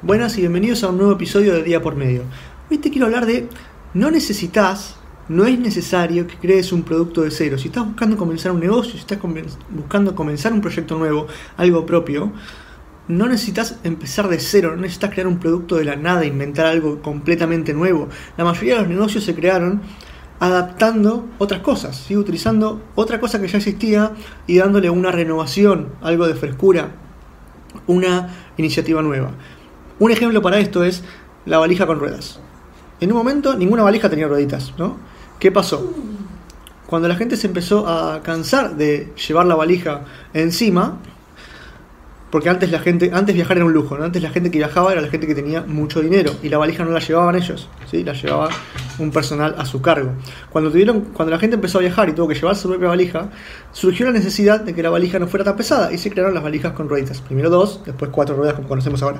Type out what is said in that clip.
Buenas y bienvenidos a un nuevo episodio de Día por Medio. Hoy te quiero hablar de no necesitas, no es necesario que crees un producto de cero. Si estás buscando comenzar un negocio, si estás buscando comenzar un proyecto nuevo, algo propio, no necesitas empezar de cero, no necesitas crear un producto de la nada, inventar algo completamente nuevo. La mayoría de los negocios se crearon adaptando otras cosas, ¿sí? utilizando otra cosa que ya existía y dándole una renovación, algo de frescura, una iniciativa nueva. Un ejemplo para esto es la valija con ruedas. En un momento ninguna valija tenía rueditas, ¿no? ¿Qué pasó? Cuando la gente se empezó a cansar de llevar la valija encima, porque antes la gente, antes viajar era un lujo, ¿no? Antes la gente que viajaba era la gente que tenía mucho dinero y la valija no la llevaban ellos, ¿sí? La llevaba un personal a su cargo. Cuando tuvieron, cuando la gente empezó a viajar y tuvo que llevar su propia valija, surgió la necesidad de que la valija no fuera tan pesada y se crearon las valijas con rueditas. Primero dos, después cuatro ruedas como conocemos ahora.